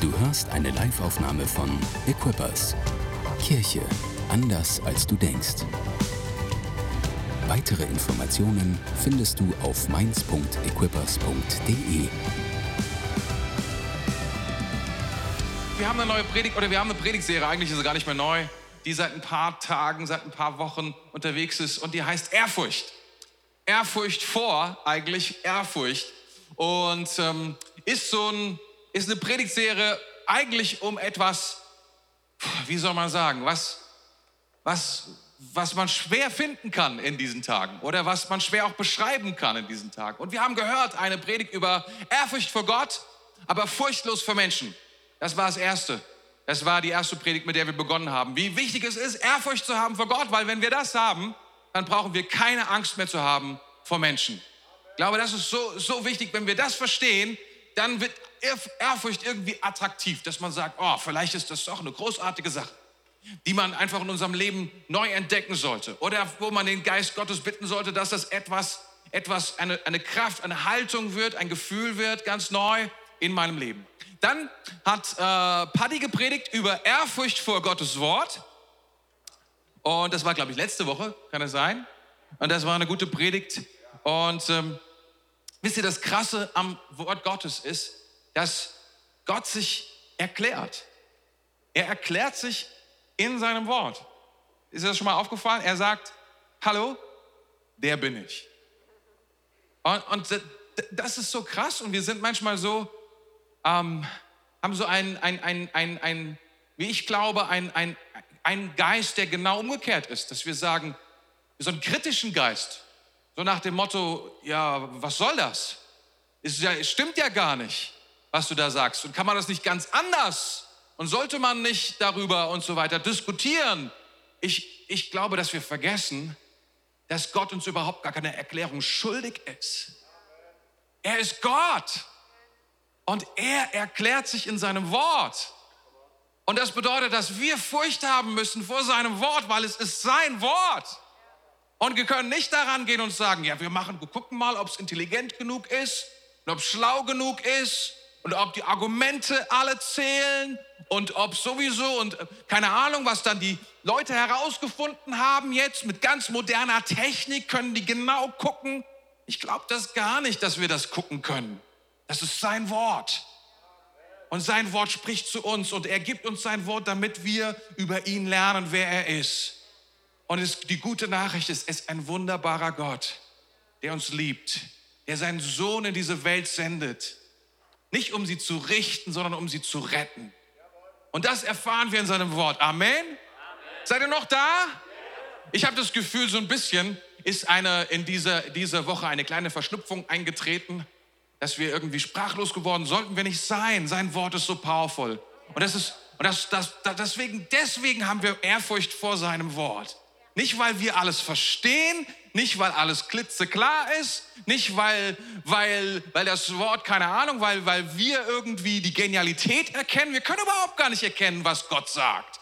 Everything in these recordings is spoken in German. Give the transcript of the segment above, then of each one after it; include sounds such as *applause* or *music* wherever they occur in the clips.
Du hörst eine Live-Aufnahme von Equippers. Kirche anders als du denkst. Weitere Informationen findest du auf mainz.equippers.de. Wir haben eine neue Predigt oder wir haben eine Predigtserie, eigentlich ist sie gar nicht mehr neu, die seit ein paar Tagen, seit ein paar Wochen unterwegs ist und die heißt Ehrfurcht. Ehrfurcht vor, eigentlich Ehrfurcht. Und ähm, ist so ein, ist eine Predigtserie eigentlich um etwas, wie soll man sagen, was, was, was man schwer finden kann in diesen Tagen oder was man schwer auch beschreiben kann in diesen Tagen. Und wir haben gehört, eine Predigt über Ehrfurcht vor Gott, aber furchtlos vor Menschen. Das war das Erste. Das war die erste Predigt, mit der wir begonnen haben. Wie wichtig es ist, Ehrfurcht zu haben vor Gott, weil wenn wir das haben, dann brauchen wir keine Angst mehr zu haben vor Menschen. Ich glaube, das ist so, so wichtig. Wenn wir das verstehen, dann wird Ehrfurcht irgendwie attraktiv, dass man sagt, oh, vielleicht ist das doch eine großartige Sache, die man einfach in unserem Leben neu entdecken sollte. Oder wo man den Geist Gottes bitten sollte, dass das etwas, etwas eine, eine Kraft, eine Haltung wird, ein Gefühl wird, ganz neu in meinem Leben. Dann hat äh, Paddy gepredigt über Ehrfurcht vor Gottes Wort. Und das war, glaube ich, letzte Woche, kann es sein? Und das war eine gute Predigt. Und ähm, wisst ihr, das Krasse am Wort Gottes ist, dass Gott sich erklärt. Er erklärt sich in seinem Wort. Ist das schon mal aufgefallen? Er sagt, hallo, der bin ich. Und, und das ist so krass und wir sind manchmal so, ähm, haben so ein, ein, ein, ein, ein, wie ich glaube, ein, ein, ein Geist, der genau umgekehrt ist, dass wir sagen, so einen kritischen Geist, so nach dem Motto, ja, was soll das? Ist ja, stimmt ja gar nicht, was du da sagst. Und kann man das nicht ganz anders? Und sollte man nicht darüber und so weiter diskutieren? Ich, ich glaube, dass wir vergessen, dass Gott uns überhaupt gar keine Erklärung schuldig ist. Er ist Gott. Und er erklärt sich in seinem Wort. Und das bedeutet, dass wir Furcht haben müssen vor seinem Wort, weil es ist sein Wort. Und wir können nicht daran gehen und sagen, ja, wir machen, wir gucken mal, ob es intelligent genug ist und ob es schlau genug ist und ob die Argumente alle zählen und ob sowieso und äh, keine Ahnung, was dann die Leute herausgefunden haben jetzt mit ganz moderner Technik, können die genau gucken. Ich glaube das gar nicht, dass wir das gucken können. Das ist sein Wort. Und sein Wort spricht zu uns und er gibt uns sein Wort, damit wir über ihn lernen, wer er ist. Und es, die gute Nachricht ist, es ist ein wunderbarer Gott, der uns liebt, der seinen Sohn in diese Welt sendet. Nicht um sie zu richten, sondern um sie zu retten. Und das erfahren wir in seinem Wort. Amen. Amen. Seid ihr noch da? Ich habe das Gefühl, so ein bisschen ist eine, in dieser, dieser Woche eine kleine Verschnupfung eingetreten, dass wir irgendwie sprachlos geworden sollten wir nicht sein. Sein Wort ist so powerful. Und das ist, und das, das, das, deswegen, deswegen haben wir Ehrfurcht vor seinem Wort. Nicht, weil wir alles verstehen, nicht, weil alles klitzeklar ist, nicht, weil, weil, weil das Wort, keine Ahnung, weil, weil wir irgendwie die Genialität erkennen. Wir können überhaupt gar nicht erkennen, was Gott sagt.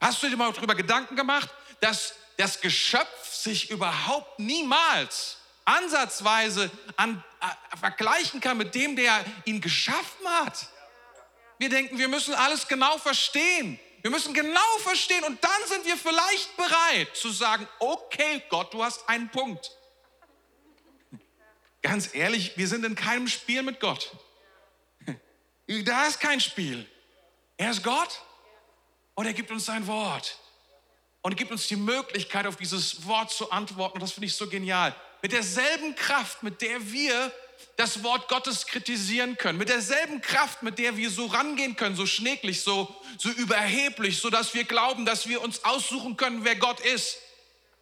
Hast du dir mal darüber Gedanken gemacht, dass das Geschöpf sich überhaupt niemals ansatzweise an, äh, vergleichen kann mit dem, der ihn geschaffen hat? Wir denken, wir müssen alles genau verstehen. Wir müssen genau verstehen und dann sind wir vielleicht bereit zu sagen, okay Gott, du hast einen Punkt. Ganz ehrlich, wir sind in keinem Spiel mit Gott. Da ist kein Spiel. Er ist Gott und er gibt uns sein Wort. Und gibt uns die Möglichkeit, auf dieses Wort zu antworten. Und das finde ich so genial. Mit derselben Kraft, mit der wir das Wort Gottes kritisieren können, mit derselben Kraft, mit der wir so rangehen können, so schnäglich, so, so überheblich, so dass wir glauben, dass wir uns aussuchen können, wer Gott ist.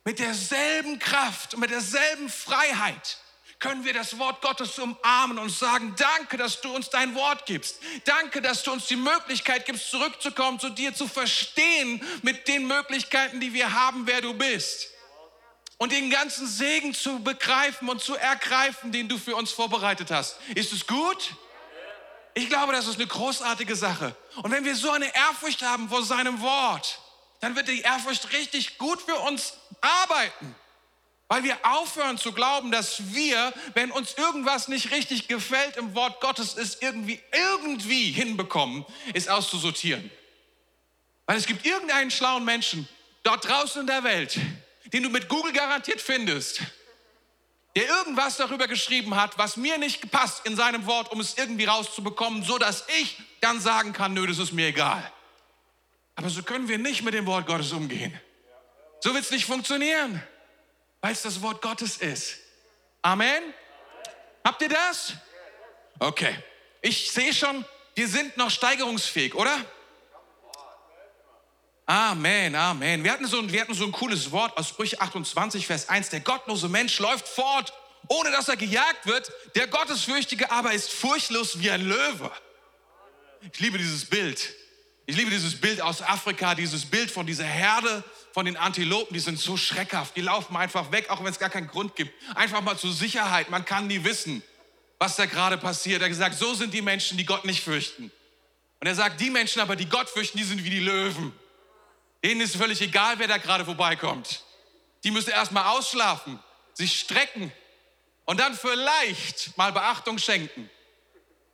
Mit derselben Kraft mit derselben Freiheit können wir das Wort Gottes umarmen und sagen, danke, dass du uns dein Wort gibst. Danke, dass du uns die Möglichkeit gibst, zurückzukommen zu dir, zu verstehen mit den Möglichkeiten, die wir haben, wer du bist und den ganzen Segen zu begreifen und zu ergreifen, den du für uns vorbereitet hast. Ist es gut? Ich glaube, das ist eine großartige Sache. Und wenn wir so eine Ehrfurcht haben vor seinem Wort, dann wird die Ehrfurcht richtig gut für uns arbeiten. Weil wir aufhören zu glauben, dass wir, wenn uns irgendwas nicht richtig gefällt im Wort Gottes, es irgendwie, irgendwie hinbekommen, es auszusortieren. Weil es gibt irgendeinen schlauen Menschen dort draußen in der Welt, den du mit Google garantiert findest, der irgendwas darüber geschrieben hat, was mir nicht passt in seinem Wort, um es irgendwie rauszubekommen, so dass ich dann sagen kann, nö, das ist mir egal. Aber so können wir nicht mit dem Wort Gottes umgehen. So wird es nicht funktionieren weil es das Wort Gottes ist. Amen. Habt ihr das? Okay. Ich sehe schon, wir sind noch steigerungsfähig, oder? Amen, Amen. Wir hatten, so ein, wir hatten so ein cooles Wort aus Sprüche 28, Vers 1. Der gottlose Mensch läuft fort, ohne dass er gejagt wird. Der Gottesfürchtige aber ist furchtlos wie ein Löwe. Ich liebe dieses Bild. Ich liebe dieses Bild aus Afrika, dieses Bild von dieser Herde, von den Antilopen, die sind so schreckhaft. Die laufen einfach weg, auch wenn es gar keinen Grund gibt. Einfach mal zur Sicherheit. Man kann nie wissen, was da gerade passiert. Er hat gesagt, so sind die Menschen, die Gott nicht fürchten. Und er sagt, die Menschen aber, die Gott fürchten, die sind wie die Löwen. Denen ist völlig egal, wer da gerade vorbeikommt. Die müssen erstmal ausschlafen, sich strecken und dann vielleicht mal Beachtung schenken.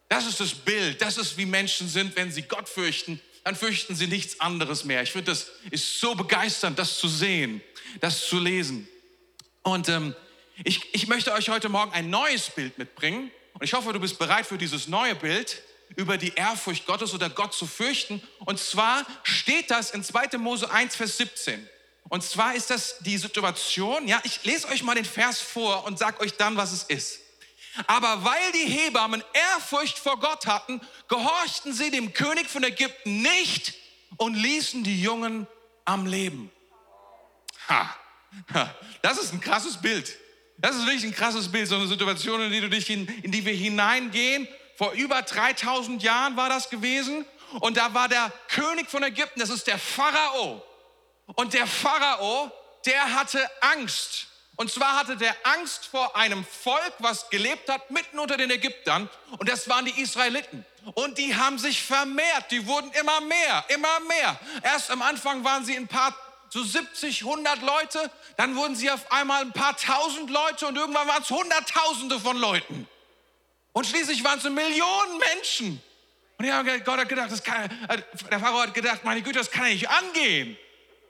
Das ist das Bild. Das ist, wie Menschen sind, wenn sie Gott fürchten dann fürchten sie nichts anderes mehr. Ich finde, das ist so begeisternd, das zu sehen, das zu lesen. Und ähm, ich, ich möchte euch heute Morgen ein neues Bild mitbringen. Und ich hoffe, du bist bereit für dieses neue Bild über die Ehrfurcht Gottes oder Gott zu fürchten. Und zwar steht das in 2. Mose 1, Vers 17. Und zwar ist das die Situation, ja, ich lese euch mal den Vers vor und sage euch dann, was es ist. Aber weil die Hebammen Ehrfurcht vor Gott hatten, gehorchten sie dem König von Ägypten nicht und ließen die Jungen am Leben. Ha, das ist ein krasses Bild. Das ist wirklich ein krasses Bild, so eine Situation, in die, du dich in, in die wir hineingehen. Vor über 3000 Jahren war das gewesen. Und da war der König von Ägypten, das ist der Pharao. Und der Pharao, der hatte Angst und zwar hatte der Angst vor einem Volk, was gelebt hat mitten unter den Ägyptern. Und das waren die Israeliten. Und die haben sich vermehrt. Die wurden immer mehr, immer mehr. Erst am Anfang waren sie ein paar, so 70, 100 Leute. Dann wurden sie auf einmal ein paar tausend Leute. Und irgendwann waren es Hunderttausende von Leuten. Und schließlich waren es Millionen Menschen. Und haben, Gott hat gedacht, das kann, äh, der Pharao hat gedacht, meine Güte, das kann ja nicht angehen.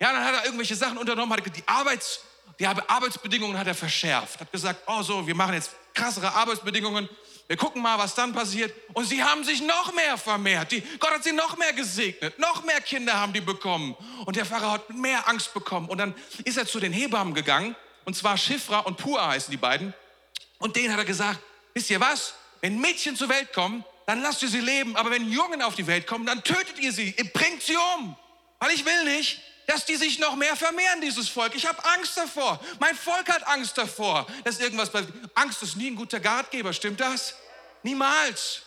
Ja, dann hat er irgendwelche Sachen unternommen, hat die Arbeits die Arbeitsbedingungen hat er verschärft, hat gesagt, oh so, wir machen jetzt krassere Arbeitsbedingungen, wir gucken mal, was dann passiert. Und sie haben sich noch mehr vermehrt. Die, Gott hat sie noch mehr gesegnet. Noch mehr Kinder haben die bekommen. Und der Pharao hat mehr Angst bekommen. Und dann ist er zu den Hebammen gegangen. Und zwar Schifra und Pua heißen die beiden. Und denen hat er gesagt, wisst ihr was? Wenn Mädchen zur Welt kommen, dann lasst ihr sie leben. Aber wenn Jungen auf die Welt kommen, dann tötet ihr sie. Ihr bringt sie um. Weil ich will nicht, dass die sich noch mehr vermehren, dieses Volk. Ich habe Angst davor. Mein Volk hat Angst davor, dass irgendwas passiert. Angst ist nie ein guter Ratgeber, stimmt das? Niemals.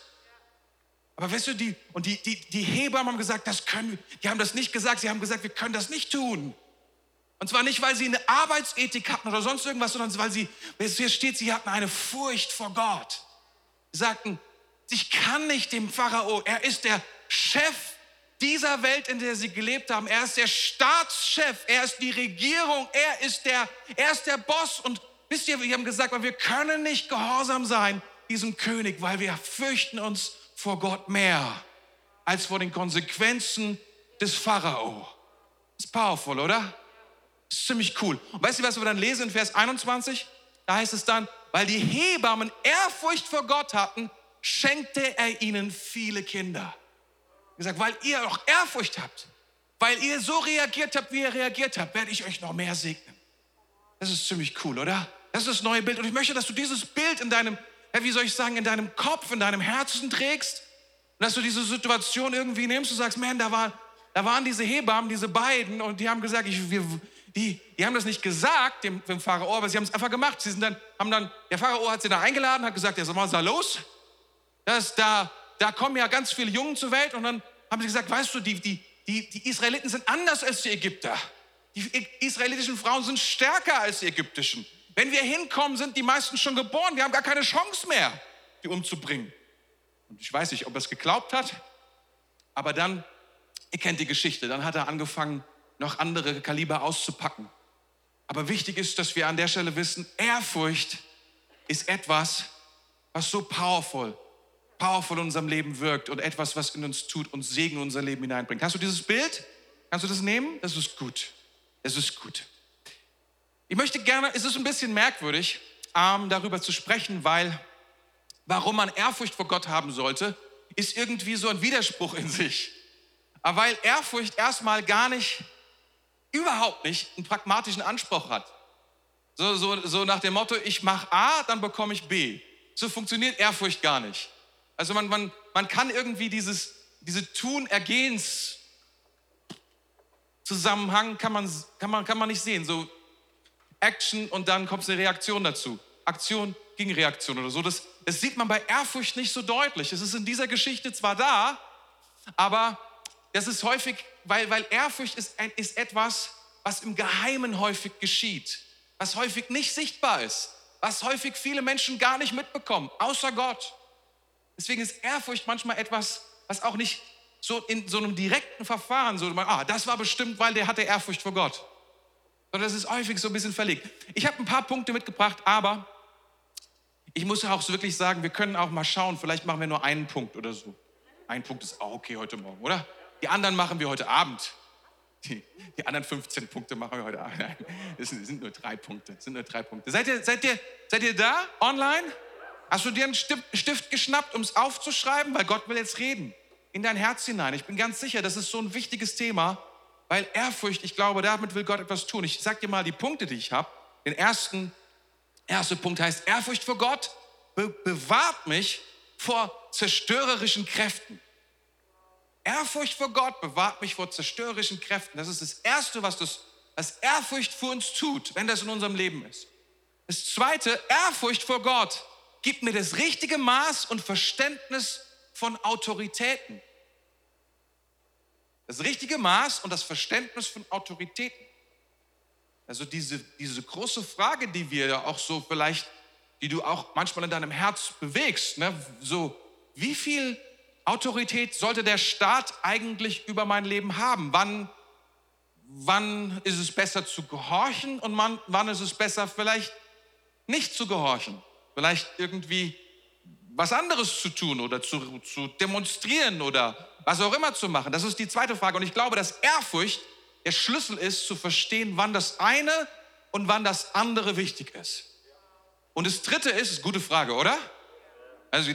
Aber weißt du, die, und die, die, die Hebammen haben gesagt, das können wir. Die haben das nicht gesagt, sie haben gesagt, wir können das nicht tun. Und zwar nicht, weil sie eine Arbeitsethik hatten oder sonst irgendwas, sondern weil sie, hier steht, sie hatten eine Furcht vor Gott. Sagten, ich kann nicht dem Pharao, er ist der Chef dieser Welt, in der sie gelebt haben. Er ist der Staatschef, er ist die Regierung, er ist der, er ist der Boss. Und wisst ihr, wir haben gesagt, wir können nicht gehorsam sein diesem König, weil wir fürchten uns vor Gott mehr als vor den Konsequenzen des Pharao. Ist powerful, oder? Ist ziemlich cool. Und weißt du, was wir dann lesen in Vers 21? Da heißt es dann, weil die Hebammen Ehrfurcht vor Gott hatten, schenkte er ihnen viele Kinder gesagt, weil ihr auch Ehrfurcht habt, weil ihr so reagiert habt, wie ihr reagiert habt, werde ich euch noch mehr segnen. Das ist ziemlich cool, oder? Das ist das neue Bild. Und ich möchte, dass du dieses Bild in deinem, wie soll ich sagen, in deinem Kopf, in deinem Herzen trägst. Und dass du diese Situation irgendwie nimmst und sagst, man, da, war, da waren diese Hebammen, diese beiden, und die haben gesagt, ich, wir, die, die haben das nicht gesagt dem, dem Pharao, aber sie haben es einfach gemacht. Sie sind dann, haben dann, der Pharao hat sie da eingeladen, hat gesagt, ja, mal, was ist da los? Das, da, da kommen ja ganz viele Jungen zur Welt und dann haben sie gesagt, weißt du, die, die, die, die Israeliten sind anders als die Ägypter. Die israelitischen Frauen sind stärker als die ägyptischen. Wenn wir hinkommen, sind die meisten schon geboren. Wir haben gar keine Chance mehr, die umzubringen. Und ich weiß nicht, ob er es geglaubt hat, aber dann, ihr kennt die Geschichte, dann hat er angefangen, noch andere Kaliber auszupacken. Aber wichtig ist, dass wir an der Stelle wissen, Ehrfurcht ist etwas, was so powerful, powerful in unserem Leben wirkt und etwas, was in uns tut und Segen in unser Leben hineinbringt. Hast du dieses Bild? Kannst du das nehmen? Das ist gut. Das ist gut. Ich möchte gerne, es ist ein bisschen merkwürdig, ähm, darüber zu sprechen, weil warum man Ehrfurcht vor Gott haben sollte, ist irgendwie so ein Widerspruch in sich. Aber weil Ehrfurcht erstmal gar nicht, überhaupt nicht einen pragmatischen Anspruch hat. So, so, so nach dem Motto, ich mache A, dann bekomme ich B. So funktioniert Ehrfurcht gar nicht. Also man, man, man kann irgendwie dieses, diese Tun-Ergehens Zusammenhang kann man, kann, man, kann man nicht sehen. So Action und dann kommt eine Reaktion dazu. Aktion gegen Reaktion oder so. Das, das sieht man bei Ehrfurcht nicht so deutlich. Es ist in dieser Geschichte zwar da, aber das ist häufig, weil, weil Ehrfurcht ist, ist etwas, was im Geheimen häufig geschieht, was häufig nicht sichtbar ist, was häufig viele Menschen gar nicht mitbekommen, außer Gott. Deswegen ist Ehrfurcht manchmal etwas, was auch nicht so in so einem direkten Verfahren, so, ah, das war bestimmt, weil der hatte Ehrfurcht vor Gott. Sondern das ist häufig so ein bisschen verlegt. Ich habe ein paar Punkte mitgebracht, aber ich muss auch wirklich sagen, wir können auch mal schauen, vielleicht machen wir nur einen Punkt oder so. Ein Punkt ist auch okay heute Morgen, oder? Die anderen machen wir heute Abend. Die, die anderen 15 Punkte machen wir heute Abend. Nein, es sind nur drei Punkte. Es sind nur drei Punkte. Seid ihr, seid ihr, seid ihr da online? Hast du dir einen Stift, geschnappt, um es aufzuschreiben? Weil Gott will jetzt reden. In dein Herz hinein. Ich bin ganz sicher, das ist so ein wichtiges Thema, weil Ehrfurcht, ich glaube, damit will Gott etwas tun. Ich sag dir mal die Punkte, die ich habe. Den ersten Erster Punkt heißt, Ehrfurcht vor Gott be bewahrt mich vor zerstörerischen Kräften. Ehrfurcht vor Gott bewahrt mich vor zerstörerischen Kräften. Das ist das Erste, was das, das Ehrfurcht für uns tut, wenn das in unserem Leben ist. Das Zweite, Ehrfurcht vor Gott gibt mir das richtige Maß und Verständnis von Autoritäten. Das richtige Maß und das Verständnis von Autoritäten. Also diese, diese große Frage, die wir ja auch so vielleicht, die du auch manchmal in deinem Herz bewegst, ne? so wie viel Autorität sollte der Staat eigentlich über mein Leben haben? Wann, wann ist es besser zu gehorchen und wann, wann ist es besser vielleicht nicht zu gehorchen? Vielleicht irgendwie was anderes zu tun oder zu, zu demonstrieren oder was auch immer zu machen. Das ist die zweite Frage. Und ich glaube, dass Ehrfurcht der Schlüssel ist, zu verstehen, wann das eine und wann das andere wichtig ist. Und das dritte ist, gute Frage, oder? Also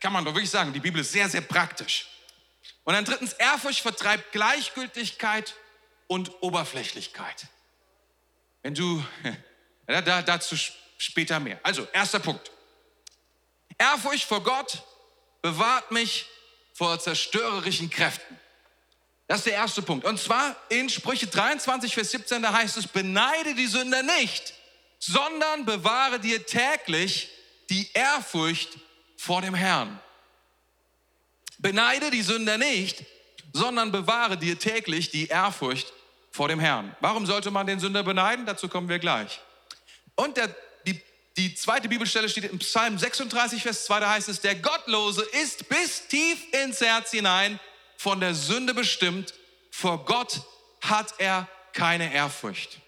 kann man doch wirklich sagen, die Bibel ist sehr, sehr praktisch. Und dann drittens, Ehrfurcht vertreibt Gleichgültigkeit und Oberflächlichkeit. Wenn du, *laughs* ja, dazu später mehr. Also, erster Punkt. Ehrfurcht vor Gott bewahrt mich vor zerstörerischen Kräften. Das ist der erste Punkt. Und zwar in Sprüche 23, Vers 17, da heißt es, beneide die Sünder nicht, sondern bewahre dir täglich die Ehrfurcht vor dem Herrn. Beneide die Sünder nicht, sondern bewahre dir täglich die Ehrfurcht vor dem Herrn. Warum sollte man den Sünder beneiden? Dazu kommen wir gleich. Und der, die, die zweite Bibelstelle steht im Psalm 36, Vers 2, da heißt es, der Gottlose ist bis tief ins Herz hinein von der Sünde bestimmt. Vor Gott hat er keine Ehrfurcht.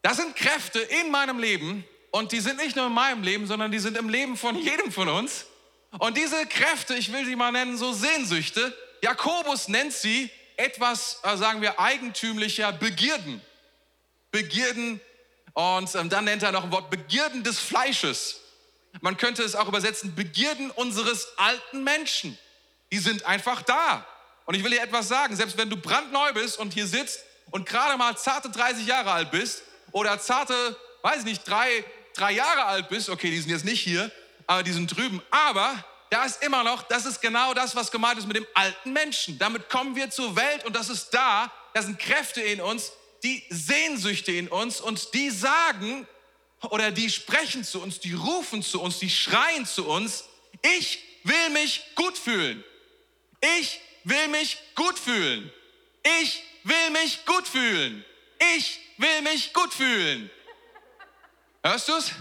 Das sind Kräfte in meinem Leben und die sind nicht nur in meinem Leben, sondern die sind im Leben von jedem von uns. Und diese Kräfte, ich will sie mal nennen, so Sehnsüchte, Jakobus nennt sie etwas, äh, sagen wir, eigentümlicher Begierden. Begierden und ähm, dann nennt er noch ein Wort Begierden des Fleisches. Man könnte es auch übersetzen, Begierden unseres alten Menschen die sind einfach da. Und ich will dir etwas sagen, selbst wenn du brandneu bist und hier sitzt und gerade mal zarte 30 Jahre alt bist oder zarte, weiß ich nicht, drei, drei Jahre alt bist, okay, die sind jetzt nicht hier, aber die sind drüben, aber da ist immer noch, das ist genau das, was gemeint ist mit dem alten Menschen. Damit kommen wir zur Welt und das ist da, da sind Kräfte in uns, die Sehnsüchte in uns und die sagen oder die sprechen zu uns, die rufen zu uns, die schreien zu uns, ich will mich gut fühlen. Ich will mich gut fühlen. Ich will mich gut fühlen. Ich will mich gut fühlen. Hörst du es?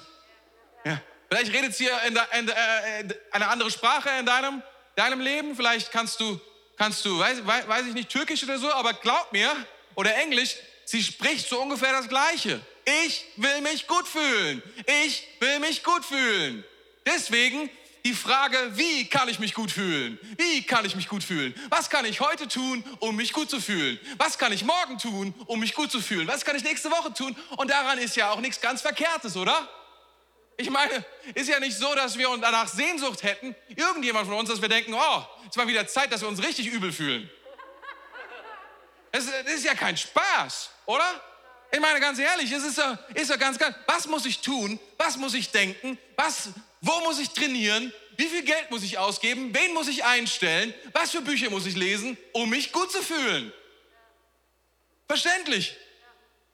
Ja. Vielleicht redet hier in, de, in de, äh, eine andere Sprache in deinem, deinem Leben. Vielleicht kannst du, kannst du weiß, weiß ich nicht, Türkisch oder so, aber glaub mir, oder Englisch, sie spricht so ungefähr das Gleiche. Ich will mich gut fühlen. Ich will mich gut fühlen. Deswegen die Frage, wie kann ich mich gut fühlen? Wie kann ich mich gut fühlen? Was kann ich heute tun, um mich gut zu fühlen? Was kann ich morgen tun, um mich gut zu fühlen? Was kann ich nächste Woche tun? Und daran ist ja auch nichts ganz Verkehrtes, oder? Ich meine, ist ja nicht so, dass wir uns danach Sehnsucht hätten, irgendjemand von uns, dass wir denken, oh, es war wieder Zeit, dass wir uns richtig übel fühlen. Das, ist ja kein Spaß, oder? Ich meine, ganz ehrlich, es ist ja, ist ja ganz, ganz, was muss ich tun? Was muss ich denken? Was, wo muss ich trainieren? Wie viel Geld muss ich ausgeben? Wen muss ich einstellen? Was für Bücher muss ich lesen, um mich gut zu fühlen? Verständlich.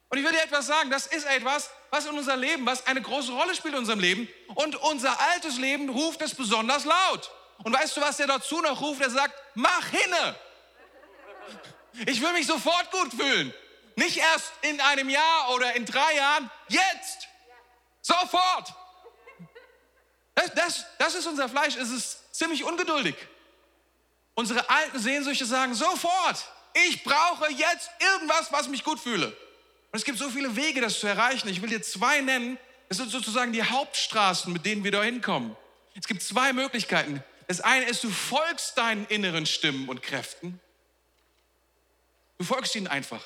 Und ich will dir etwas sagen, das ist etwas, was in unser Leben, was eine große Rolle spielt in unserem Leben. Und unser altes Leben ruft es besonders laut. Und weißt du, was der dazu noch ruft? Er sagt, mach hinne. Ich will mich sofort gut fühlen. Nicht erst in einem Jahr oder in drei Jahren, jetzt. Sofort. Das, das, das ist unser Fleisch. Es ist ziemlich ungeduldig. Unsere alten Sehnsüchte sagen sofort, ich brauche jetzt irgendwas, was mich gut fühle. Und es gibt so viele Wege, das zu erreichen. Ich will dir zwei nennen. Das sind sozusagen die Hauptstraßen, mit denen wir da hinkommen. Es gibt zwei Möglichkeiten. Das eine ist, du folgst deinen inneren Stimmen und Kräften. Du folgst ihnen einfach.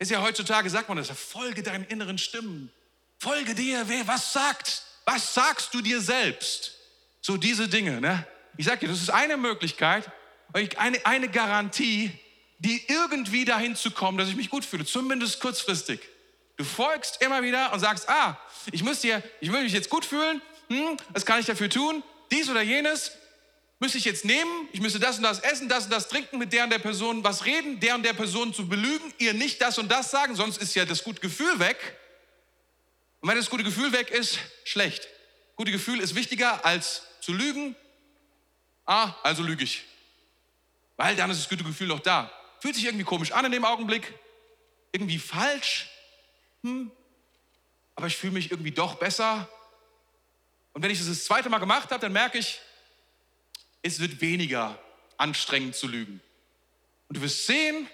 Ist ja heutzutage, sagt man das, folge deinen inneren Stimmen. Folge dir, wer was sagt. Was sagst du dir selbst? So diese Dinge. Ne? Ich sage dir, das ist eine Möglichkeit, eine, eine Garantie, die irgendwie dahin zu kommen, dass ich mich gut fühle, zumindest kurzfristig. Du folgst immer wieder und sagst, ah, ich muss dir, ich will mich jetzt gut fühlen, hm, was kann ich dafür tun? Dies oder jenes müsste ich jetzt nehmen, ich müsste das und das essen, das und das trinken, mit der und der Person was reden, der und der Person zu belügen, ihr nicht das und das sagen, sonst ist ja das gute Gefühl weg. Und wenn das gute Gefühl weg ist, schlecht. Gute Gefühl ist wichtiger als zu lügen. Ah, also lüge ich. Weil dann ist das gute Gefühl noch da. Fühlt sich irgendwie komisch an in dem Augenblick, irgendwie falsch, hm, aber ich fühle mich irgendwie doch besser. Und wenn ich das das zweite Mal gemacht habe, dann merke ich, es wird weniger anstrengend zu lügen. Und du wirst sehen,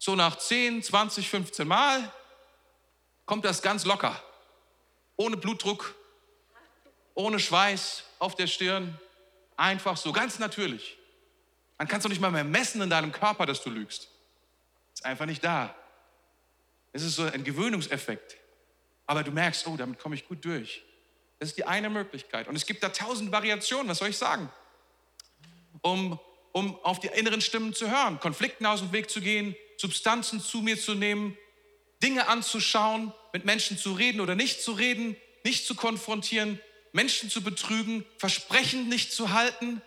so nach 10, 20, 15 Mal kommt das ganz locker. Ohne Blutdruck, ohne Schweiß auf der Stirn. Einfach so, ganz natürlich. Dann kannst du nicht mal mehr messen in deinem Körper, dass du lügst. Ist einfach nicht da. Es ist so ein Gewöhnungseffekt. Aber du merkst, oh, damit komme ich gut durch. Das ist die eine Möglichkeit. Und es gibt da tausend Variationen, was soll ich sagen? Um, um auf die inneren Stimmen zu hören, Konflikten aus dem Weg zu gehen, Substanzen zu mir zu nehmen, Dinge anzuschauen, mit Menschen zu reden oder nicht zu reden, nicht zu konfrontieren, Menschen zu betrügen, Versprechen nicht zu halten,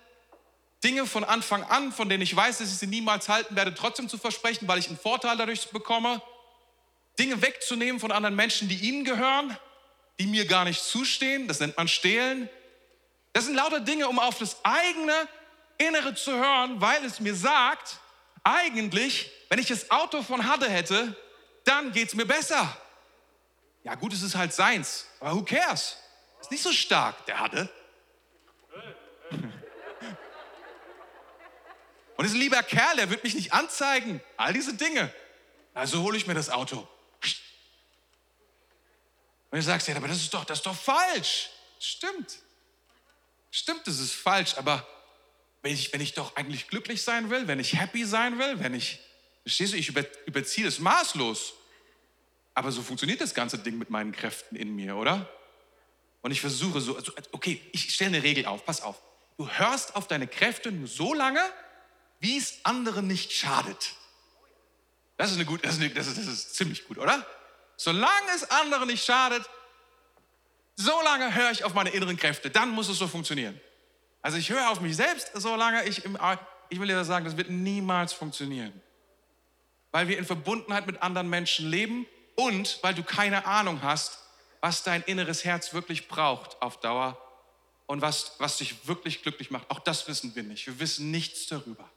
Dinge von Anfang an, von denen ich weiß, dass ich sie niemals halten werde, trotzdem zu versprechen, weil ich einen Vorteil dadurch bekomme. Dinge wegzunehmen von anderen Menschen, die ihnen gehören, die mir gar nicht zustehen. Das nennt man Stehlen. Das sind lauter Dinge, um auf das eigene Innere zu hören, weil es mir sagt, eigentlich, wenn ich das Auto von Hadde hätte, dann geht es mir besser. Ja, gut, es ist halt seins, aber who cares? Ist nicht so stark, der Hadde. *laughs* Und ist ein lieber Kerl, der wird mich nicht anzeigen. All diese Dinge. Also hole ich mir das Auto. Und du sagst, ja, aber das ist doch, das ist doch falsch. Stimmt. Stimmt, das ist falsch, aber wenn ich, wenn ich doch eigentlich glücklich sein will, wenn ich happy sein will, wenn ich, verstehst du, ich über, überziehe es maßlos. Aber so funktioniert das ganze Ding mit meinen Kräften in mir, oder? Und ich versuche so, also, okay, ich stelle eine Regel auf, pass auf. Du hörst auf deine Kräfte nur so lange, wie es anderen nicht schadet. Das ist, eine gut, das, ist eine, das, ist, das ist ziemlich gut, oder? Solange es anderen nicht schadet, solange höre ich auf meine inneren Kräfte. Dann muss es so funktionieren. Also ich höre auf mich selbst, solange ich im, ich will dir das sagen, das wird niemals funktionieren. Weil wir in Verbundenheit mit anderen Menschen leben und weil du keine Ahnung hast, was dein inneres Herz wirklich braucht auf Dauer und was, was dich wirklich glücklich macht. Auch das wissen wir nicht. Wir wissen nichts darüber.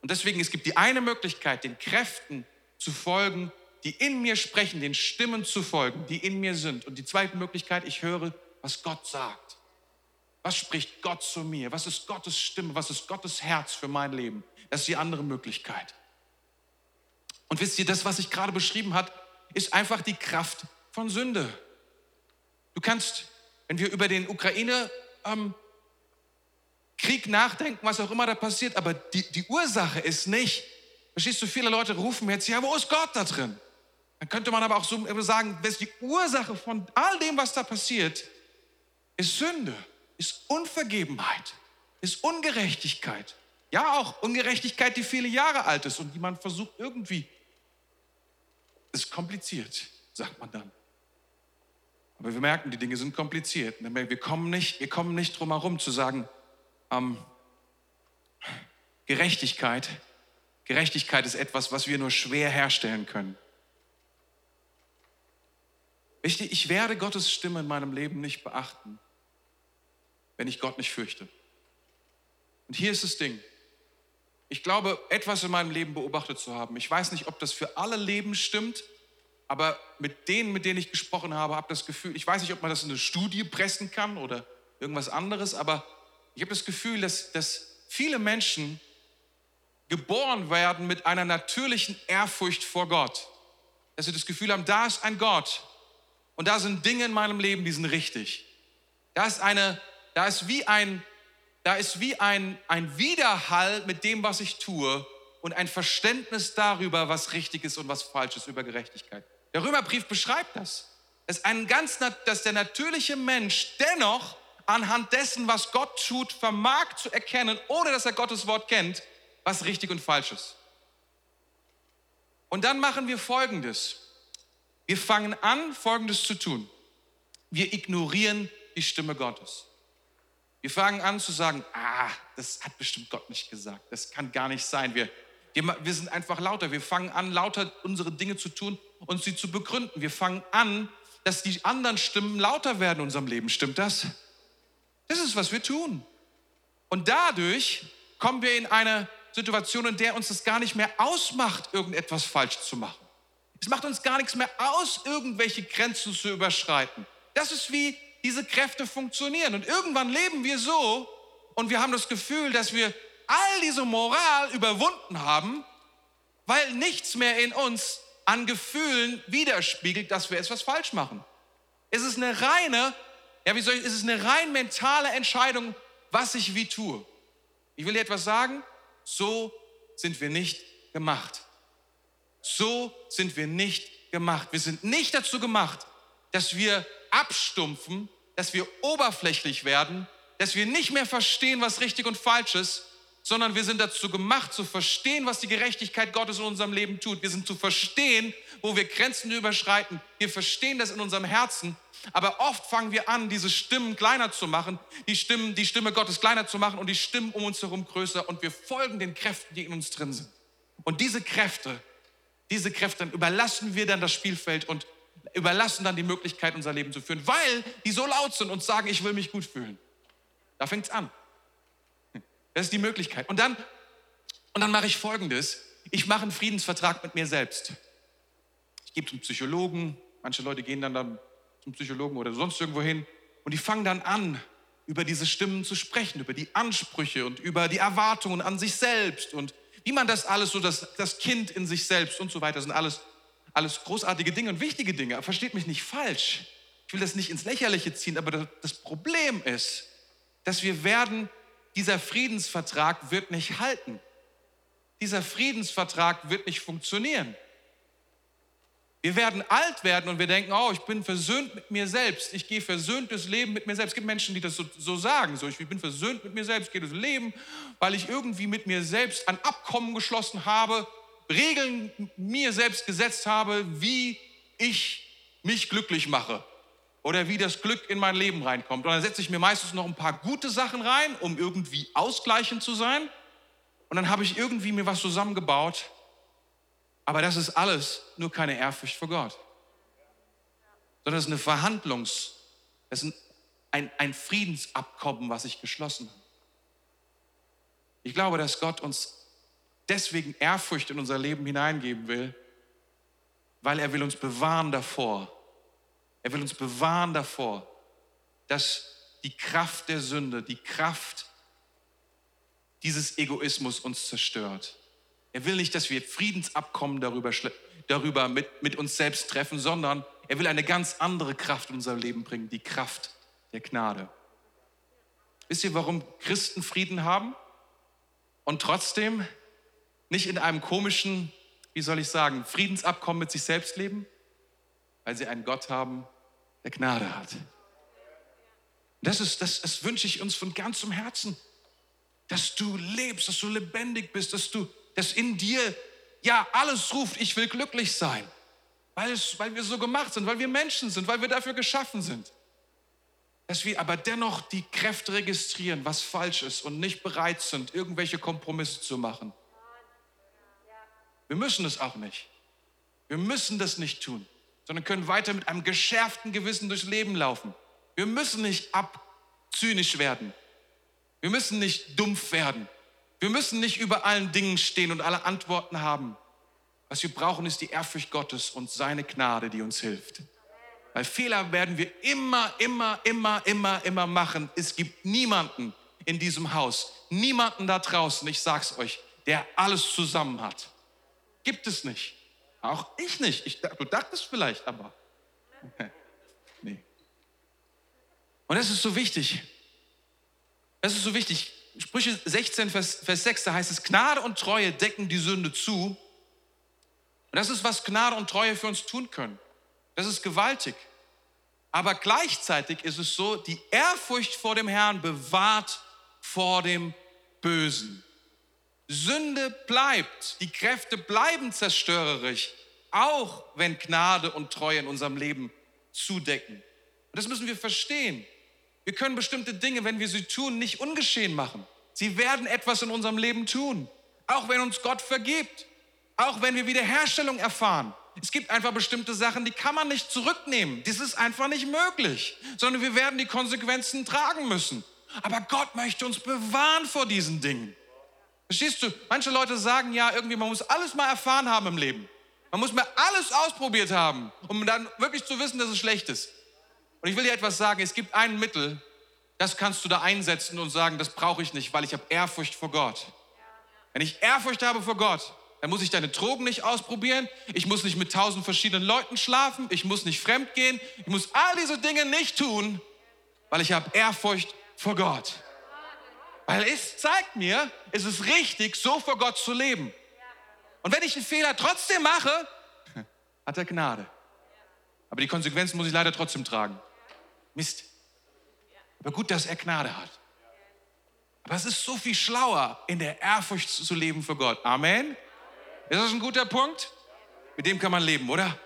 Und deswegen, es gibt die eine Möglichkeit, den Kräften zu folgen, die in mir sprechen, den Stimmen zu folgen, die in mir sind. Und die zweite Möglichkeit, ich höre, was Gott sagt. Was spricht Gott zu mir? Was ist Gottes Stimme? Was ist Gottes Herz für mein Leben? Das ist die andere Möglichkeit. Und wisst ihr, das, was ich gerade beschrieben habe, ist einfach die Kraft von Sünde. Du kannst, wenn wir über den Ukraine ähm, Krieg nachdenken, was auch immer da passiert, aber die, die Ursache ist nicht, verstehst du, viele Leute rufen jetzt, ja, wo ist Gott da drin? Dann könnte man aber auch so sagen, dass die Ursache von all dem, was da passiert, ist Sünde, ist Unvergebenheit, ist Ungerechtigkeit. Ja, auch Ungerechtigkeit, die viele Jahre alt ist und die man versucht irgendwie. Ist kompliziert, sagt man dann. Aber wir merken, die Dinge sind kompliziert. Wir kommen nicht, wir kommen nicht drum herum zu sagen, ähm, Gerechtigkeit, Gerechtigkeit ist etwas, was wir nur schwer herstellen können. Wichtig, ich werde Gottes Stimme in meinem Leben nicht beachten, wenn ich Gott nicht fürchte. Und hier ist das Ding. Ich glaube, etwas in meinem Leben beobachtet zu haben. Ich weiß nicht, ob das für alle Leben stimmt, aber mit denen, mit denen ich gesprochen habe, habe das Gefühl, ich weiß nicht, ob man das in eine Studie pressen kann oder irgendwas anderes, aber ich habe das Gefühl, dass, dass viele Menschen geboren werden mit einer natürlichen Ehrfurcht vor Gott. Dass sie das Gefühl haben, da ist ein Gott und da sind Dinge in meinem Leben, die sind richtig. Da ist eine, da ist wie ein, da ist wie ein, ein Widerhall mit dem, was ich tue und ein Verständnis darüber, was richtig ist und was falsch ist über Gerechtigkeit. Der Römerbrief beschreibt das. Dass, ein ganz, dass der natürliche Mensch dennoch anhand dessen, was Gott tut, vermag zu erkennen, ohne dass er Gottes Wort kennt, was richtig und falsch ist. Und dann machen wir Folgendes. Wir fangen an, Folgendes zu tun. Wir ignorieren die Stimme Gottes. Wir fangen an zu sagen, ah, das hat bestimmt Gott nicht gesagt. Das kann gar nicht sein. Wir, wir, sind einfach lauter. Wir fangen an, lauter unsere Dinge zu tun und sie zu begründen. Wir fangen an, dass die anderen Stimmen lauter werden in unserem Leben. Stimmt das? Das ist, was wir tun. Und dadurch kommen wir in eine Situation, in der uns das gar nicht mehr ausmacht, irgendetwas falsch zu machen. Es macht uns gar nichts mehr aus, irgendwelche Grenzen zu überschreiten. Das ist wie diese Kräfte funktionieren. Und irgendwann leben wir so und wir haben das Gefühl, dass wir all diese Moral überwunden haben, weil nichts mehr in uns an Gefühlen widerspiegelt, dass wir etwas falsch machen. Es ist eine reine, ja, wie soll ich, es ist eine rein mentale Entscheidung, was ich wie tue. Ich will dir etwas sagen, so sind wir nicht gemacht. So sind wir nicht gemacht. Wir sind nicht dazu gemacht, dass wir abstumpfen, dass wir oberflächlich werden, dass wir nicht mehr verstehen, was richtig und falsch ist, sondern wir sind dazu gemacht, zu verstehen, was die Gerechtigkeit Gottes in unserem Leben tut. Wir sind zu verstehen, wo wir Grenzen überschreiten. Wir verstehen das in unserem Herzen. Aber oft fangen wir an, diese Stimmen kleiner zu machen, die, Stimmen, die Stimme Gottes kleiner zu machen und die Stimmen um uns herum größer und wir folgen den Kräften, die in uns drin sind. Und diese Kräfte diese Kräfte, überlassen wir dann das Spielfeld und überlassen dann die Möglichkeit, unser Leben zu führen, weil die so laut sind und sagen, ich will mich gut fühlen. Da fängt es an. Das ist die Möglichkeit. Und dann, und dann mache ich Folgendes. Ich mache einen Friedensvertrag mit mir selbst. Ich gebe zum Psychologen. Manche Leute gehen dann, dann zum Psychologen oder sonst irgendwo hin. Und die fangen dann an, über diese Stimmen zu sprechen, über die Ansprüche und über die Erwartungen an sich selbst und wie man das alles so, das, das Kind in sich selbst und so weiter, sind alles, alles großartige Dinge und wichtige Dinge. Versteht mich nicht falsch. Ich will das nicht ins Lächerliche ziehen, aber das Problem ist, dass wir werden, dieser Friedensvertrag wird nicht halten. Dieser Friedensvertrag wird nicht funktionieren. Wir werden alt werden und wir denken, oh, ich bin versöhnt mit mir selbst. Ich gehe versöhnt durchs Leben mit mir selbst. Es gibt Menschen, die das so, so sagen. So, ich bin versöhnt mit mir selbst, gehe durchs Leben, weil ich irgendwie mit mir selbst ein Abkommen geschlossen habe, Regeln mir selbst gesetzt habe, wie ich mich glücklich mache oder wie das Glück in mein Leben reinkommt. Und dann setze ich mir meistens noch ein paar gute Sachen rein, um irgendwie ausgleichend zu sein. Und dann habe ich irgendwie mir was zusammengebaut, aber das ist alles nur keine Ehrfurcht vor Gott. Sondern es ist eine Verhandlungs-, es ist ein, ein Friedensabkommen, was ich geschlossen habe. Ich glaube, dass Gott uns deswegen Ehrfurcht in unser Leben hineingeben will, weil er will uns bewahren davor. Er will uns bewahren davor, dass die Kraft der Sünde, die Kraft dieses Egoismus uns zerstört. Er will nicht, dass wir Friedensabkommen darüber, darüber mit, mit uns selbst treffen, sondern er will eine ganz andere Kraft in unser Leben bringen, die Kraft der Gnade. Wisst ihr, warum Christen Frieden haben und trotzdem nicht in einem komischen, wie soll ich sagen, Friedensabkommen mit sich selbst leben? Weil sie einen Gott haben, der Gnade hat. Das, ist, das, das wünsche ich uns von ganzem Herzen, dass du lebst, dass du lebendig bist, dass, du, dass in dir ja alles ruft, ich will glücklich sein, weil, es, weil wir so gemacht sind, weil wir Menschen sind, weil wir dafür geschaffen sind dass wir aber dennoch die Kräfte registrieren, was falsch ist und nicht bereit sind, irgendwelche Kompromisse zu machen. Wir müssen es auch nicht. Wir müssen das nicht tun, sondern können weiter mit einem geschärften Gewissen durchs Leben laufen. Wir müssen nicht abzynisch werden. Wir müssen nicht dumpf werden. Wir müssen nicht über allen Dingen stehen und alle Antworten haben. Was wir brauchen, ist die Ehrfurcht Gottes und seine Gnade, die uns hilft. Weil Fehler werden wir immer, immer, immer, immer, immer machen. Es gibt niemanden in diesem Haus, niemanden da draußen, ich sag's euch, der alles zusammen hat. Gibt es nicht. Auch ich nicht. Ich, du dachtest vielleicht, aber. *laughs* nee. Und das ist so wichtig. Das ist so wichtig. Sprüche 16, Vers, Vers 6, da heißt es, Gnade und Treue decken die Sünde zu. Und das ist, was Gnade und Treue für uns tun können. Das ist gewaltig. Aber gleichzeitig ist es so, die Ehrfurcht vor dem Herrn bewahrt vor dem Bösen. Sünde bleibt, die Kräfte bleiben zerstörerisch, auch wenn Gnade und Treue in unserem Leben zudecken. Und das müssen wir verstehen. Wir können bestimmte Dinge, wenn wir sie tun, nicht ungeschehen machen. Sie werden etwas in unserem Leben tun, auch wenn uns Gott vergibt, auch wenn wir Wiederherstellung erfahren. Es gibt einfach bestimmte Sachen, die kann man nicht zurücknehmen. Das ist einfach nicht möglich, sondern wir werden die Konsequenzen tragen müssen. Aber Gott möchte uns bewahren vor diesen Dingen. Verstehst du? Manche Leute sagen ja irgendwie, man muss alles mal erfahren haben im Leben. Man muss mal alles ausprobiert haben, um dann wirklich zu wissen, dass es schlecht ist. Und ich will dir etwas sagen, es gibt ein Mittel, das kannst du da einsetzen und sagen, das brauche ich nicht, weil ich habe Ehrfurcht vor Gott. Wenn ich Ehrfurcht habe vor Gott, dann muss ich deine Drogen nicht ausprobieren. Ich muss nicht mit tausend verschiedenen Leuten schlafen. Ich muss nicht fremd gehen. Ich muss all diese Dinge nicht tun, weil ich habe Ehrfurcht vor Gott. Weil es zeigt mir, es ist richtig, so vor Gott zu leben. Und wenn ich einen Fehler trotzdem mache, *laughs* hat er Gnade. Aber die Konsequenzen muss ich leider trotzdem tragen. Mist. Aber gut, dass er Gnade hat. Aber es ist so viel schlauer, in der Ehrfurcht zu leben für Gott. Amen. Ist das ein guter Punkt? Mit dem kann man leben, oder?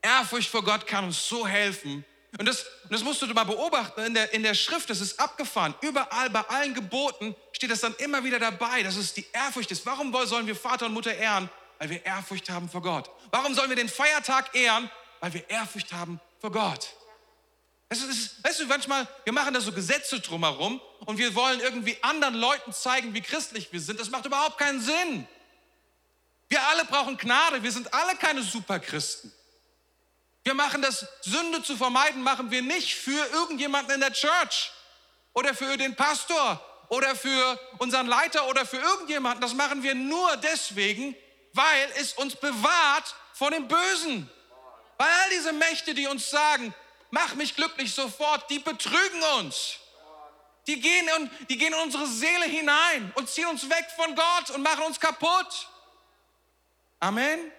Ehrfurcht vor Gott kann uns so helfen. Und das, das musst du mal beobachten in der, in der Schrift, das ist abgefahren. Überall, bei allen Geboten steht das dann immer wieder dabei, dass es die Ehrfurcht ist. Warum sollen wir Vater und Mutter ehren? Weil wir Ehrfurcht haben vor Gott. Warum sollen wir den Feiertag ehren? Weil wir Ehrfurcht haben vor Gott. Das ist, weißt du, manchmal, wir machen da so Gesetze drumherum und wir wollen irgendwie anderen Leuten zeigen, wie christlich wir sind. Das macht überhaupt keinen Sinn. Wir alle brauchen Gnade. Wir sind alle keine Superchristen. Wir machen das, Sünde zu vermeiden, machen wir nicht für irgendjemanden in der Church oder für den Pastor oder für unseren Leiter oder für irgendjemanden. Das machen wir nur deswegen, weil es uns bewahrt vor dem Bösen. Weil all diese Mächte, die uns sagen, mach mich glücklich sofort, die betrügen uns. Die gehen, in, die gehen in unsere Seele hinein und ziehen uns weg von Gott und machen uns kaputt. Amen.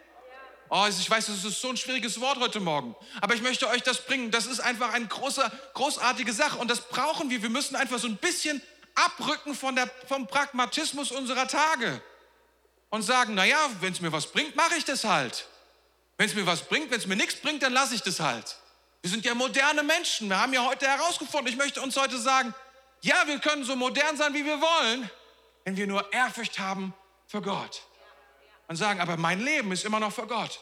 Oh, ich weiß, das ist so ein schwieriges Wort heute Morgen. Aber ich möchte euch das bringen. Das ist einfach eine große, großartige Sache. Und das brauchen wir. Wir müssen einfach so ein bisschen abrücken von der, vom Pragmatismus unserer Tage. Und sagen, naja, wenn es mir was bringt, mache ich das halt. Wenn es mir was bringt, wenn es mir nichts bringt, dann lasse ich das halt. Wir sind ja moderne Menschen. Wir haben ja heute herausgefunden, ich möchte uns heute sagen, ja, wir können so modern sein, wie wir wollen, wenn wir nur Ehrfurcht haben für Gott und sagen, aber mein Leben ist immer noch für Gott.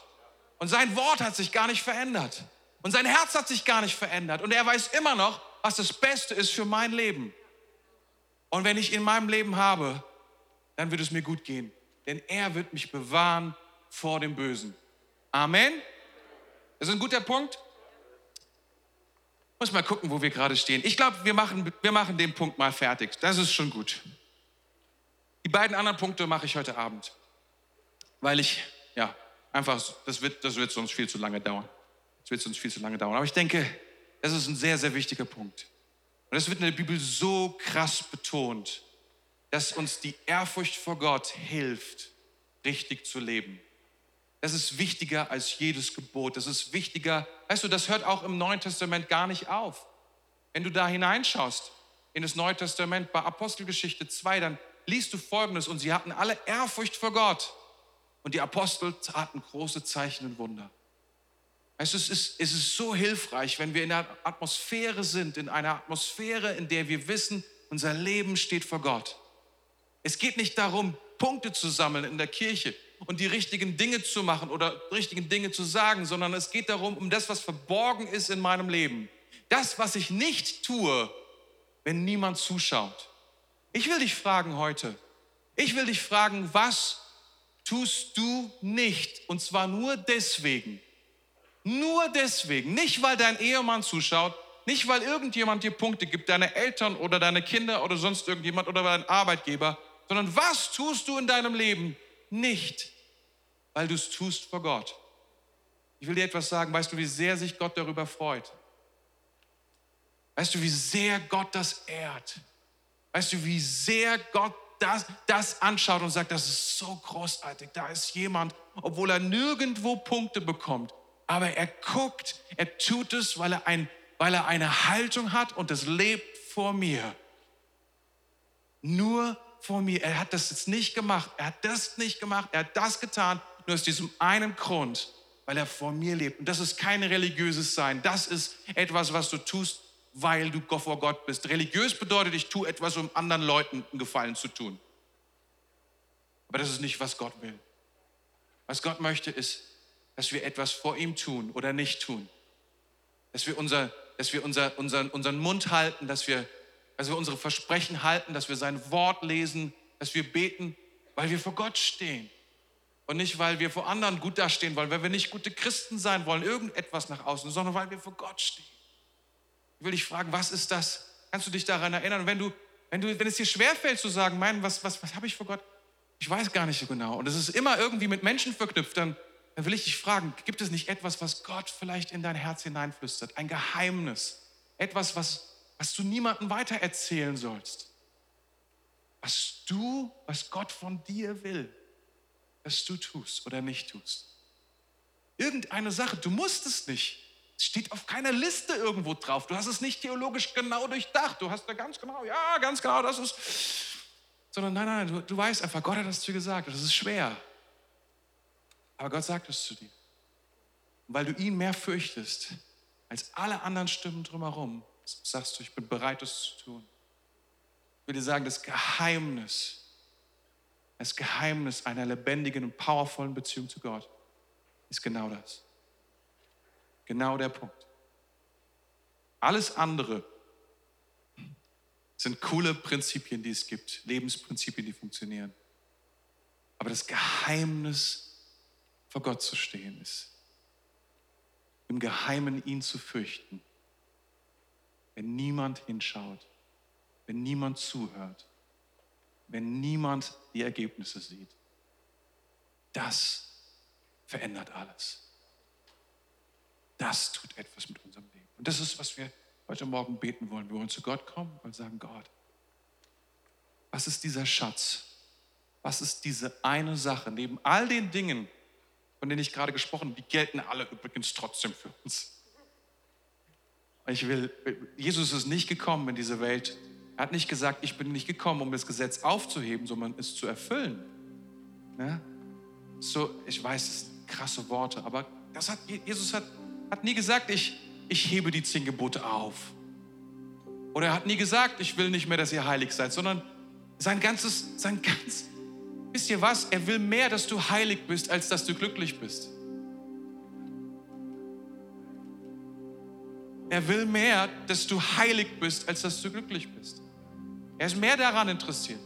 Und sein Wort hat sich gar nicht verändert. Und sein Herz hat sich gar nicht verändert. Und er weiß immer noch, was das Beste ist für mein Leben. Und wenn ich in meinem Leben habe, dann wird es mir gut gehen. Denn er wird mich bewahren vor dem Bösen. Amen. Das ist ein guter Punkt. Muss mal gucken, wo wir gerade stehen. Ich glaube, wir machen, wir machen den Punkt mal fertig. Das ist schon gut. Die beiden anderen Punkte mache ich heute Abend, weil ich, ja, einfach, das wird, das wird sonst viel zu lange dauern. Das wird sonst viel zu lange dauern. Aber ich denke, das ist ein sehr, sehr wichtiger Punkt. Und das wird in der Bibel so krass betont, dass uns die Ehrfurcht vor Gott hilft, richtig zu leben. Das ist wichtiger als jedes Gebot. Das ist wichtiger. Weißt du, das hört auch im Neuen Testament gar nicht auf. Wenn du da hineinschaust in das Neue Testament bei Apostelgeschichte 2, dann liest du Folgendes. Und sie hatten alle Ehrfurcht vor Gott. Und die Apostel taten große Zeichen und Wunder. Es ist, es ist so hilfreich, wenn wir in einer Atmosphäre sind, in einer Atmosphäre, in der wir wissen, unser Leben steht vor Gott. Es geht nicht darum, Punkte zu sammeln in der Kirche und die richtigen Dinge zu machen oder richtigen Dinge zu sagen, sondern es geht darum, um das, was verborgen ist in meinem Leben. Das, was ich nicht tue, wenn niemand zuschaut. Ich will dich fragen heute, ich will dich fragen, was tust du nicht? Und zwar nur deswegen. Nur deswegen. Nicht, weil dein Ehemann zuschaut, nicht, weil irgendjemand dir Punkte gibt, deine Eltern oder deine Kinder oder sonst irgendjemand oder dein Arbeitgeber, sondern was tust du in deinem Leben nicht, weil du es tust vor Gott. Ich will dir etwas sagen, weißt du, wie sehr sich Gott darüber freut? Weißt du, wie sehr Gott das ehrt? Weißt du, wie sehr Gott das, das anschaut und sagt, das ist so großartig. Da ist jemand, obwohl er nirgendwo Punkte bekommt, aber er guckt, er tut es, weil er, ein, weil er eine Haltung hat und es lebt vor mir. Nur vor mir. Er hat das jetzt nicht gemacht. Er hat das nicht gemacht. Er hat das getan. Nur aus diesem einen Grund, weil er vor mir lebt. Und das ist kein religiöses Sein. Das ist etwas, was du tust, weil du vor Gott bist. Religiös bedeutet, ich tue etwas, um anderen Leuten einen Gefallen zu tun. Aber das ist nicht, was Gott will. Was Gott möchte, ist, dass wir etwas vor ihm tun oder nicht tun. Dass wir, unser, dass wir unser, unseren, unseren Mund halten, dass wir dass wir unsere Versprechen halten, dass wir sein Wort lesen, dass wir beten, weil wir vor Gott stehen. Und nicht, weil wir vor anderen gut dastehen wollen, weil wir nicht gute Christen sein wollen, irgendetwas nach außen, sondern weil wir vor Gott stehen. Ich will dich fragen, was ist das? Kannst du dich daran erinnern? Und wenn, du, wenn, du, wenn es dir schwerfällt zu sagen, mein, was, was, was habe ich vor Gott? Ich weiß gar nicht so genau. Und es ist immer irgendwie mit Menschen verknüpft, dann, dann will ich dich fragen, gibt es nicht etwas, was Gott vielleicht in dein Herz hineinflüstert? Ein Geheimnis. Etwas, was was du niemandem weitererzählen sollst. Was du, was Gott von dir will, dass du tust oder nicht tust. Irgendeine Sache, du musst es nicht. Steht auf keiner Liste irgendwo drauf. Du hast es nicht theologisch genau durchdacht. Du hast da ganz genau, ja, ganz genau, das ist. Sondern nein, nein, du, du weißt einfach, Gott hat das zu dir gesagt. Das ist schwer. Aber Gott sagt es zu dir. Und weil du ihn mehr fürchtest als alle anderen Stimmen drumherum, sagst du, ich bin bereit, das zu tun. Ich will dir sagen, das Geheimnis, das Geheimnis einer lebendigen und powervollen Beziehung zu Gott ist genau das. Genau der Punkt. Alles andere sind coole Prinzipien, die es gibt, Lebensprinzipien, die funktionieren. Aber das Geheimnis, vor Gott zu stehen, ist, im Geheimen ihn zu fürchten wenn niemand hinschaut, wenn niemand zuhört, wenn niemand die Ergebnisse sieht. Das verändert alles. Das tut etwas mit unserem Leben. Und das ist, was wir heute Morgen beten wollen. Wir wollen zu Gott kommen und sagen, Gott, was ist dieser Schatz? Was ist diese eine Sache neben all den Dingen, von denen ich gerade gesprochen habe, die gelten alle übrigens trotzdem für uns. Ich will, Jesus ist nicht gekommen in diese Welt. Er hat nicht gesagt, ich bin nicht gekommen, um das Gesetz aufzuheben, sondern es zu erfüllen. Ja? So, ich weiß, das sind krasse Worte, aber das hat, Jesus hat, hat nie gesagt, ich, ich hebe die zehn Gebote auf. Oder er hat nie gesagt, ich will nicht mehr, dass ihr heilig seid, sondern sein ganzes, sein ganz, wisst ihr was? Er will mehr, dass du heilig bist, als dass du glücklich bist. Er will mehr, dass du heilig bist, als dass du glücklich bist. Er ist mehr daran interessiert.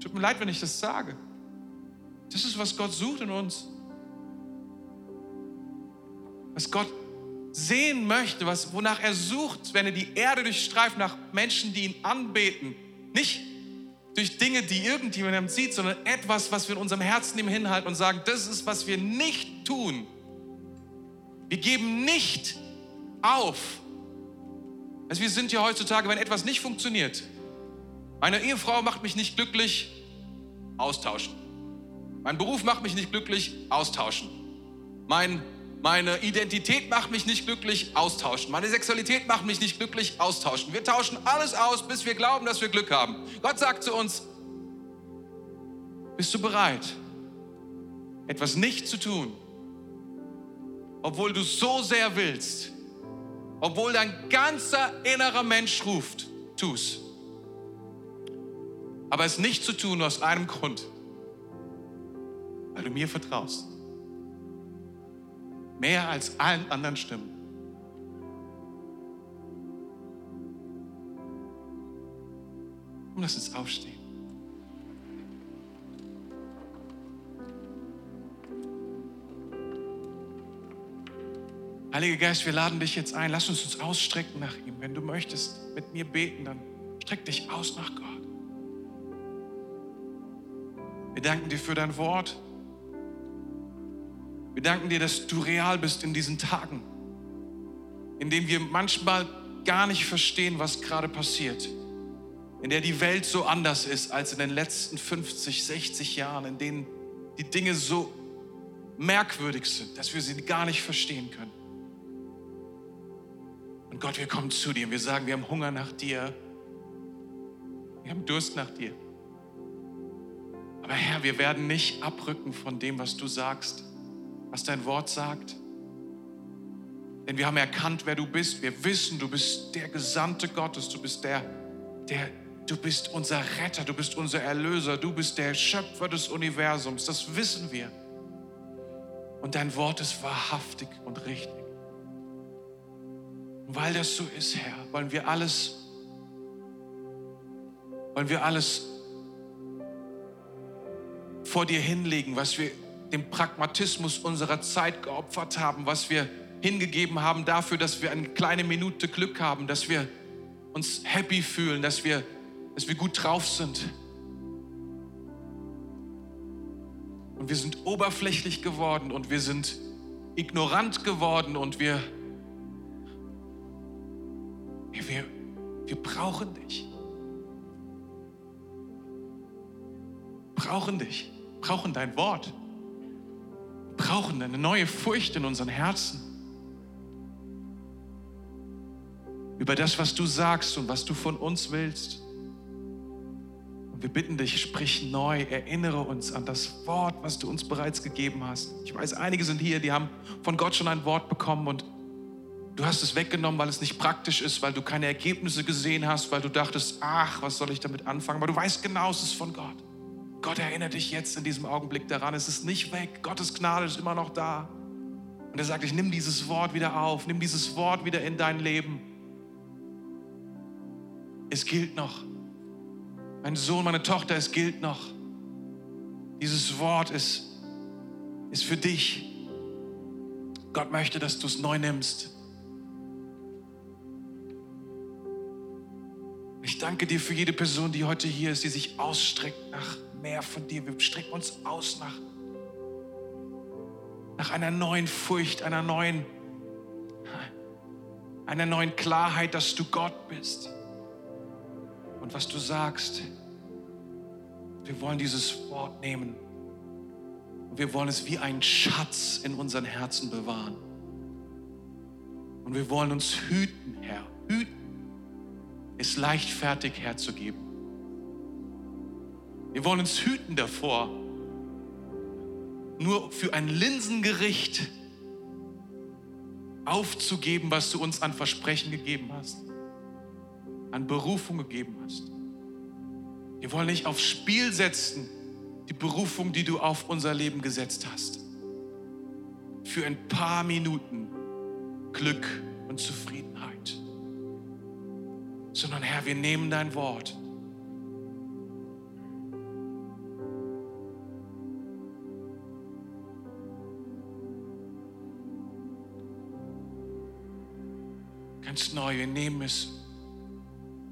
Tut mir leid, wenn ich das sage. Das ist, was Gott sucht in uns. Was Gott sehen möchte, was, wonach er sucht, wenn er die Erde durchstreift, nach Menschen, die ihn anbeten. Nicht, durch Dinge, die irgendjemand sieht, sondern etwas, was wir in unserem Herzen ihm hinhalten und sagen, das ist, was wir nicht tun. Wir geben nicht auf. Also wir sind ja heutzutage, wenn etwas nicht funktioniert, meine Ehefrau macht mich nicht glücklich, austauschen. Mein Beruf macht mich nicht glücklich, austauschen. Mein, meine Identität macht mich nicht glücklich, austauschen. Meine Sexualität macht mich nicht glücklich, austauschen. Wir tauschen alles aus, bis wir glauben, dass wir Glück haben. Gott sagt zu uns, bist du bereit, etwas nicht zu tun, obwohl du so sehr willst, obwohl dein ganzer innerer Mensch ruft, tu's. Aber es nicht zu tun aus einem Grund, weil du mir vertraust. Mehr als allen anderen Stimmen. Und lass uns aufstehen. Heiliger Geist, wir laden dich jetzt ein. Lass uns uns ausstrecken nach ihm. Wenn du möchtest mit mir beten, dann streck dich aus nach Gott. Wir danken dir für dein Wort. Wir danken dir, dass du real bist in diesen Tagen, in denen wir manchmal gar nicht verstehen, was gerade passiert, in der die Welt so anders ist als in den letzten 50, 60 Jahren, in denen die Dinge so merkwürdig sind, dass wir sie gar nicht verstehen können. Und Gott, wir kommen zu dir und wir sagen, wir haben Hunger nach dir, wir haben Durst nach dir. Aber Herr, wir werden nicht abrücken von dem, was du sagst, was dein Wort sagt. Denn wir haben erkannt, wer du bist. Wir wissen, du bist der Gesandte Gottes. Du bist der, der, du bist unser Retter. Du bist unser Erlöser. Du bist der Schöpfer des Universums. Das wissen wir. Und dein Wort ist wahrhaftig und richtig. Und weil das so ist, Herr, wollen wir alles, wollen wir alles vor dir hinlegen, was wir dem Pragmatismus unserer Zeit geopfert haben, was wir hingegeben haben dafür, dass wir eine kleine Minute Glück haben, dass wir uns happy fühlen, dass wir, dass wir gut drauf sind. Und wir sind oberflächlich geworden und wir sind ignorant geworden und wir, wir, wir brauchen dich. Brauchen dich brauchen dein Wort. Brauchen eine neue Furcht in unseren Herzen. Über das, was du sagst und was du von uns willst. Und wir bitten dich, sprich neu, erinnere uns an das Wort, was du uns bereits gegeben hast. Ich weiß, einige sind hier, die haben von Gott schon ein Wort bekommen und du hast es weggenommen, weil es nicht praktisch ist, weil du keine Ergebnisse gesehen hast, weil du dachtest, ach, was soll ich damit anfangen? Aber du weißt genau, es ist von Gott. Gott erinnert dich jetzt in diesem Augenblick daran, es ist nicht weg, Gottes Gnade ist immer noch da. Und er sagt, ich nimm dieses Wort wieder auf, nimm dieses Wort wieder in dein Leben. Es gilt noch. Mein Sohn, meine Tochter, es gilt noch. Dieses Wort ist, ist für dich. Gott möchte, dass du es neu nimmst. Ich danke dir für jede Person, die heute hier ist, die sich ausstreckt nach mehr von dir. Wir strecken uns aus nach, nach einer neuen Furcht, einer neuen, einer neuen Klarheit, dass du Gott bist und was du sagst. Wir wollen dieses Wort nehmen und wir wollen es wie einen Schatz in unseren Herzen bewahren. Und wir wollen uns hüten, Herr, hüten, es leichtfertig herzugeben. Wir wollen uns hüten davor, nur für ein Linsengericht aufzugeben, was du uns an Versprechen gegeben hast, an Berufung gegeben hast. Wir wollen nicht aufs Spiel setzen, die Berufung, die du auf unser Leben gesetzt hast. Für ein paar Minuten Glück und Zufriedenheit. Sondern Herr, wir nehmen dein Wort ganz neu. Wir nehmen es.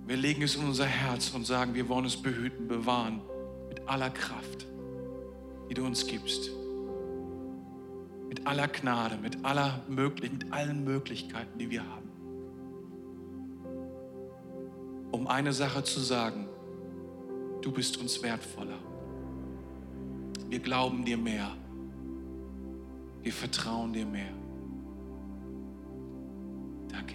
Wir legen es in unser Herz und sagen, wir wollen es behüten, bewahren mit aller Kraft, die du uns gibst. Mit aller Gnade, mit, aller möglich, mit allen Möglichkeiten, die wir haben. Um eine Sache zu sagen, du bist uns wertvoller. Wir glauben dir mehr. Wir vertrauen dir mehr. Danke,